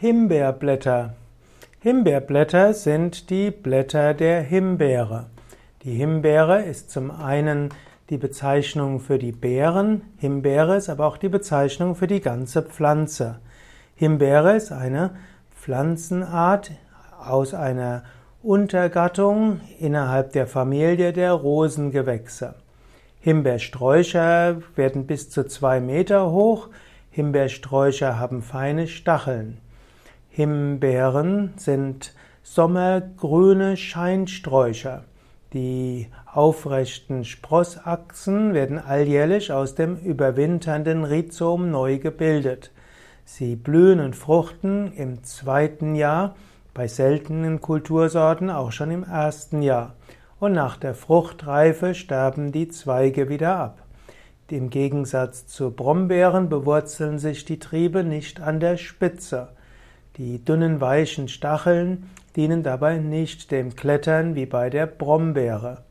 Himbeerblätter. Himbeerblätter sind die Blätter der Himbeere. Die Himbeere ist zum einen die Bezeichnung für die Beeren, Himbeere ist aber auch die Bezeichnung für die ganze Pflanze. Himbeere ist eine Pflanzenart aus einer Untergattung innerhalb der Familie der Rosengewächse. Himbeersträucher werden bis zu zwei Meter hoch. Himbeersträucher haben feine Stacheln. Himbeeren sind sommergrüne Scheinsträucher. Die aufrechten Sprossachsen werden alljährlich aus dem überwinternden Rhizom neu gebildet. Sie blühen und fruchten im zweiten Jahr, bei seltenen Kultursorten auch schon im ersten Jahr. Und nach der Fruchtreife sterben die Zweige wieder ab. Im Gegensatz zu Brombeeren bewurzeln sich die Triebe nicht an der Spitze. Die dünnen weichen Stacheln dienen dabei nicht dem Klettern wie bei der Brombeere.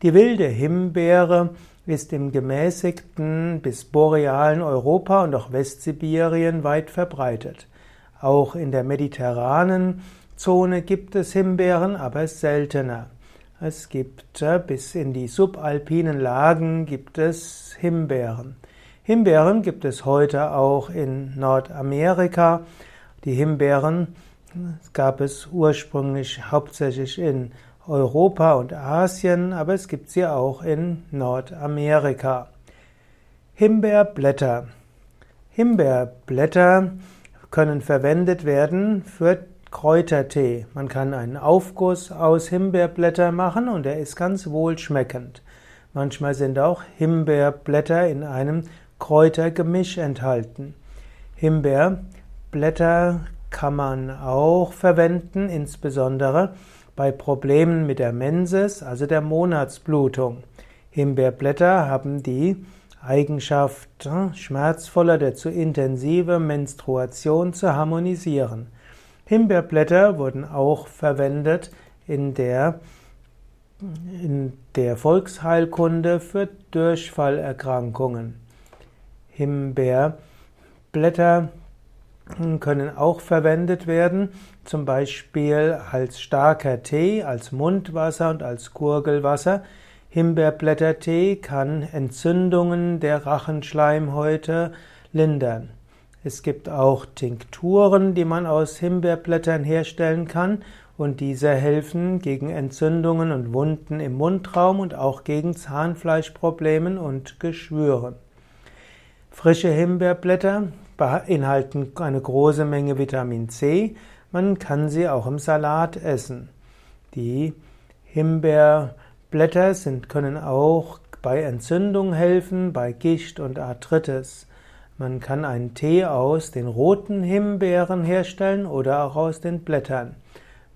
Die wilde Himbeere ist im gemäßigten bis borealen Europa und auch Westsibirien weit verbreitet. Auch in der mediterranen Zone gibt es Himbeeren, aber seltener. Es gibt äh, bis in die subalpinen Lagen gibt es Himbeeren. Himbeeren gibt es heute auch in Nordamerika die Himbeeren gab es ursprünglich hauptsächlich in Europa und Asien, aber es gibt sie auch in Nordamerika. Himbeerblätter. Himbeerblätter können verwendet werden für Kräutertee. Man kann einen Aufguss aus Himbeerblätter machen und er ist ganz wohlschmeckend. Manchmal sind auch Himbeerblätter in einem Kräutergemisch enthalten. Himbeer Blätter kann man auch verwenden, insbesondere bei Problemen mit der Menses, also der Monatsblutung. Himbeerblätter haben die Eigenschaft, hm, schmerzvoller der zu intensive Menstruation zu harmonisieren. Himbeerblätter wurden auch verwendet in der, in der Volksheilkunde für Durchfallerkrankungen. Himbeerblätter können auch verwendet werden, zum Beispiel als starker Tee, als Mundwasser und als Gurgelwasser. Himbeerblättertee kann Entzündungen der Rachenschleimhäute lindern. Es gibt auch Tinkturen, die man aus Himbeerblättern herstellen kann und diese helfen gegen Entzündungen und Wunden im Mundraum und auch gegen Zahnfleischproblemen und Geschwüren. Frische Himbeerblätter beinhalten eine große Menge Vitamin C. Man kann sie auch im Salat essen. Die Himbeerblätter sind, können auch bei Entzündung helfen, bei Gicht und Arthritis. Man kann einen Tee aus den roten Himbeeren herstellen oder auch aus den Blättern.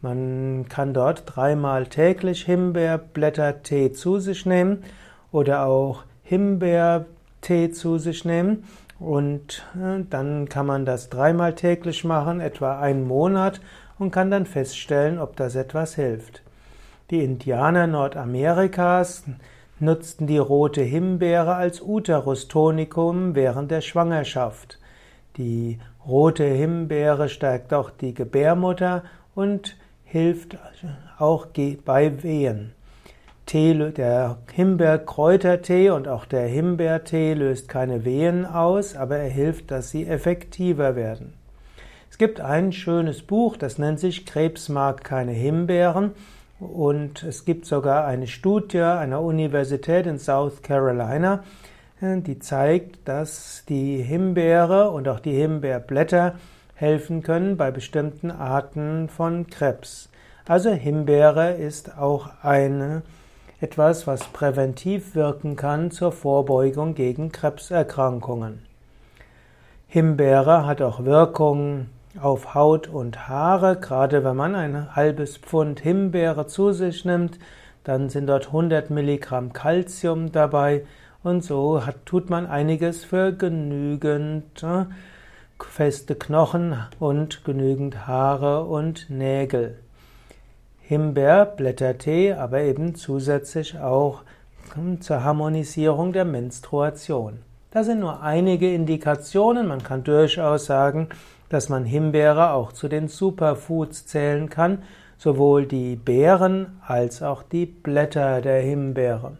Man kann dort dreimal täglich Himbeerblättertee zu sich nehmen oder auch Himbeertee zu sich nehmen und äh, dann kann man das dreimal täglich machen, etwa einen Monat, und kann dann feststellen, ob das etwas hilft. Die Indianer Nordamerikas nutzten die rote Himbeere als Uterustonikum während der Schwangerschaft. Die rote Himbeere stärkt auch die Gebärmutter und hilft auch bei Wehen. Tee, der Himbeerkräutertee und auch der Himbeertee löst keine Wehen aus, aber er hilft, dass sie effektiver werden. Es gibt ein schönes Buch, das nennt sich Krebs mag keine Himbeeren und es gibt sogar eine Studie einer Universität in South Carolina, die zeigt, dass die Himbeere und auch die Himbeerblätter helfen können bei bestimmten Arten von Krebs. Also Himbeere ist auch eine etwas, was präventiv wirken kann zur Vorbeugung gegen Krebserkrankungen. Himbeere hat auch Wirkung auf Haut und Haare, gerade wenn man ein halbes Pfund Himbeere zu sich nimmt, dann sind dort 100 Milligramm Calcium dabei und so hat, tut man einiges für genügend äh, feste Knochen und genügend Haare und Nägel. Himbeerblättertee, aber eben zusätzlich auch zur Harmonisierung der Menstruation. Das sind nur einige Indikationen. Man kann durchaus sagen, dass man Himbeere auch zu den Superfoods zählen kann, sowohl die Beeren als auch die Blätter der Himbeere.